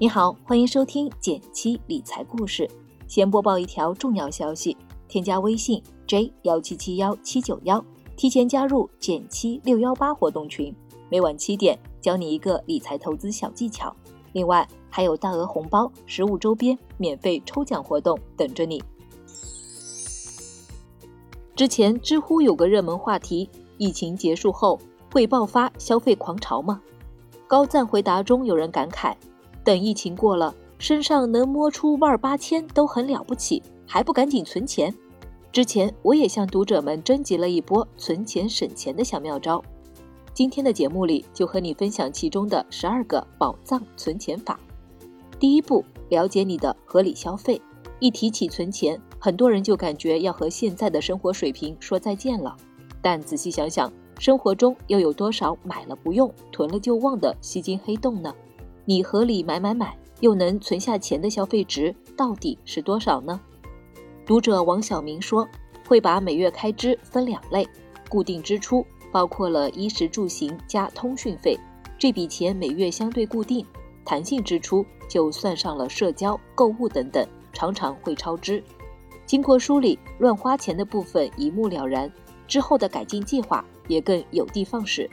你好，欢迎收听减七理财故事。先播报一条重要消息：添加微信 j 幺七七幺七九幺，提前加入减七六幺八活动群，每晚七点教你一个理财投资小技巧。另外还有大额红包、实物周边、免费抽奖活动等着你。之前知乎有个热门话题：疫情结束后会爆发消费狂潮吗？高赞回答中有人感慨：等疫情过了。身上能摸出万八千都很了不起，还不赶紧存钱？之前我也向读者们征集了一波存钱省钱的小妙招，今天的节目里就和你分享其中的十二个宝藏存钱法。第一步，了解你的合理消费。一提起存钱，很多人就感觉要和现在的生活水平说再见了。但仔细想想，生活中又有多少买了不用，囤了就忘的吸金黑洞呢？你合理买买买。又能存下钱的消费值到底是多少呢？读者王小明说，会把每月开支分两类，固定支出包括了衣食住行加通讯费，这笔钱每月相对固定；弹性支出就算上了社交、购物等等，常常会超支。经过梳理，乱花钱的部分一目了然，之后的改进计划也更有的放矢。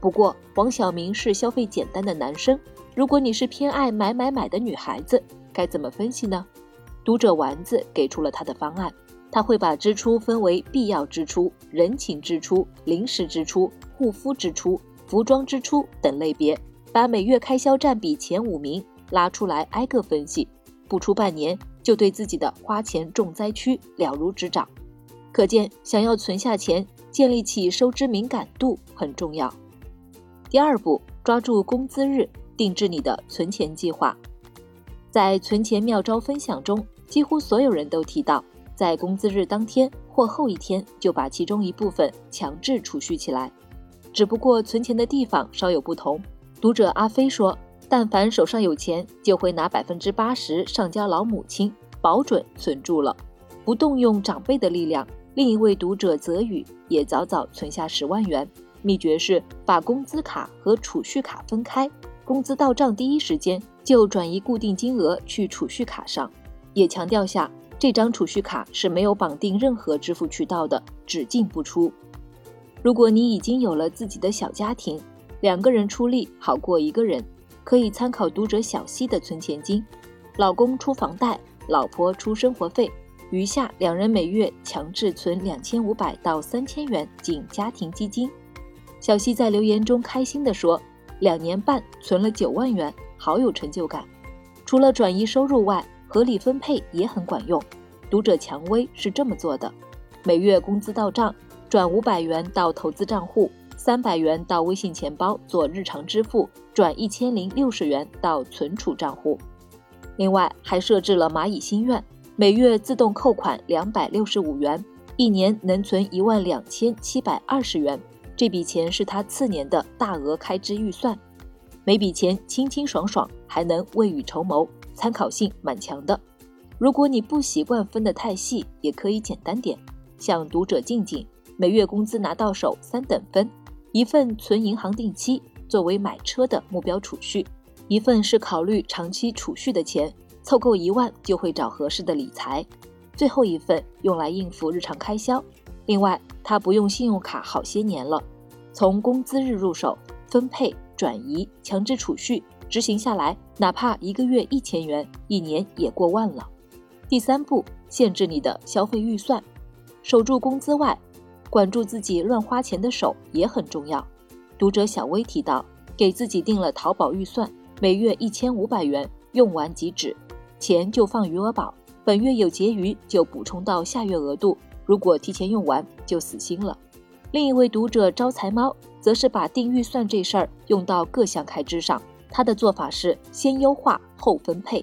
不过，王小明是消费简单的男生。如果你是偏爱买买买的女孩子，该怎么分析呢？读者丸子给出了他的方案，他会把支出分为必要支出、人情支出、临时支出、护肤支出、服装支出等类别，把每月开销占比前五名拉出来挨个分析，不出半年就对自己的花钱重灾区了如指掌。可见，想要存下钱，建立起收支敏感度很重要。第二步，抓住工资日。定制你的存钱计划，在存钱妙招分享中，几乎所有人都提到，在工资日当天或后一天就把其中一部分强制储蓄起来。只不过存钱的地方稍有不同。读者阿飞说，但凡手上有钱，就会拿百分之八十上交老母亲，保准存住了，不动用长辈的力量。另一位读者泽宇也早早存下十万元，秘诀是把工资卡和储蓄卡分开。工资到账第一时间就转移固定金额去储蓄卡上，也强调下这张储蓄卡是没有绑定任何支付渠道的，只进不出。如果你已经有了自己的小家庭，两个人出力好过一个人，可以参考读者小溪的存钱金，老公出房贷，老婆出生活费，余下两人每月强制存两千五百到三千元进家庭基金。小溪在留言中开心地说。两年半存了九万元，好有成就感。除了转移收入外，合理分配也很管用。读者蔷薇是这么做的：每月工资到账，转五百元到投资账户，三百元到微信钱包做日常支付，转一千零六十元到存储账户。另外还设置了蚂蚁心愿，每月自动扣款两百六十五元，一年能存一万两千七百二十元。这笔钱是他次年的大额开支预算，每笔钱清清爽爽，还能未雨绸缪，参考性蛮强的。如果你不习惯分得太细，也可以简单点。像读者静静，每月工资拿到手三等分，一份存银行定期，作为买车的目标储蓄；一份是考虑长期储蓄的钱，凑够一万就会找合适的理财；最后一份用来应付日常开销。另外，他不用信用卡好些年了，从工资日入手，分配、转移、强制储蓄执行下来，哪怕一个月一千元，一年也过万了。第三步，限制你的消费预算，守住工资外，管住自己乱花钱的手也很重要。读者小薇提到，给自己定了淘宝预算，每月一千五百元，用完即止，钱就放余额宝，本月有结余就补充到下月额度。如果提前用完就死心了。另一位读者招财猫则是把定预算这事儿用到各项开支上。他的做法是先优化后分配。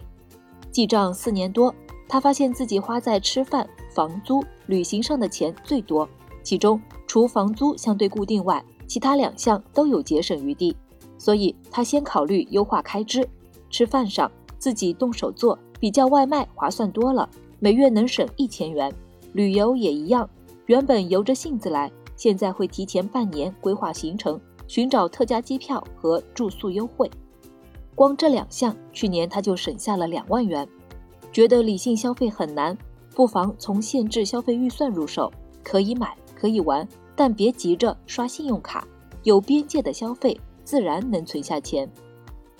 记账四年多，他发现自己花在吃饭、房租、旅行上的钱最多，其中除房租相对固定外，其他两项都有节省余地。所以他先考虑优化开支。吃饭上自己动手做，比叫外卖划算多了，每月能省一千元。旅游也一样，原本由着性子来，现在会提前半年规划行程，寻找特价机票和住宿优惠。光这两项，去年他就省下了两万元。觉得理性消费很难，不妨从限制消费预算入手，可以买，可以玩，但别急着刷信用卡，有边界的消费自然能存下钱。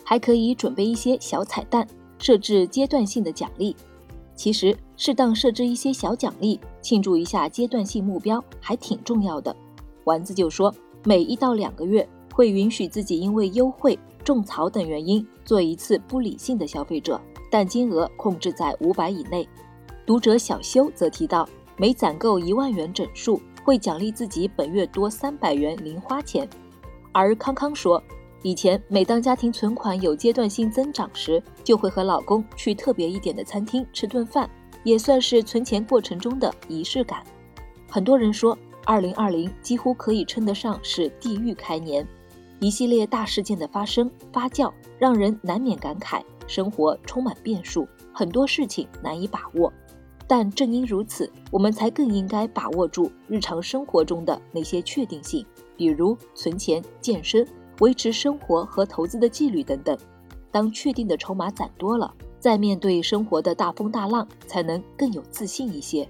还可以准备一些小彩蛋，设置阶段性的奖励。其实，适当设置一些小奖励，庆祝一下阶段性目标，还挺重要的。丸子就说，每一到两个月会允许自己因为优惠、种草等原因做一次不理性的消费者，但金额控制在五百以内。读者小修则提到，每攒够一万元整数，会奖励自己本月多三百元零花钱。而康康说。以前每当家庭存款有阶段性增长时，就会和老公去特别一点的餐厅吃顿饭，也算是存钱过程中的仪式感。很多人说，二零二零几乎可以称得上是地狱开年，一系列大事件的发生发酵，让人难免感慨生活充满变数，很多事情难以把握。但正因如此，我们才更应该把握住日常生活中的那些确定性，比如存钱、健身。维持生活和投资的纪律等等，当确定的筹码攒多了，再面对生活的大风大浪，才能更有自信一些。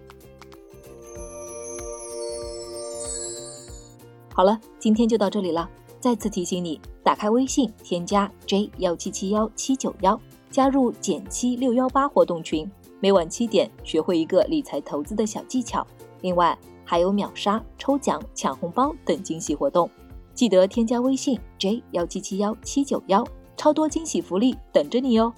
好了，今天就到这里了。再次提醒你，打开微信，添加 j 幺七七幺七九幺，加入减七六幺八活动群，每晚七点学会一个理财投资的小技巧。另外，还有秒杀、抽奖、抢红包等惊喜活动。记得添加微信 j 幺七七幺七九幺，超多惊喜福利等着你哟！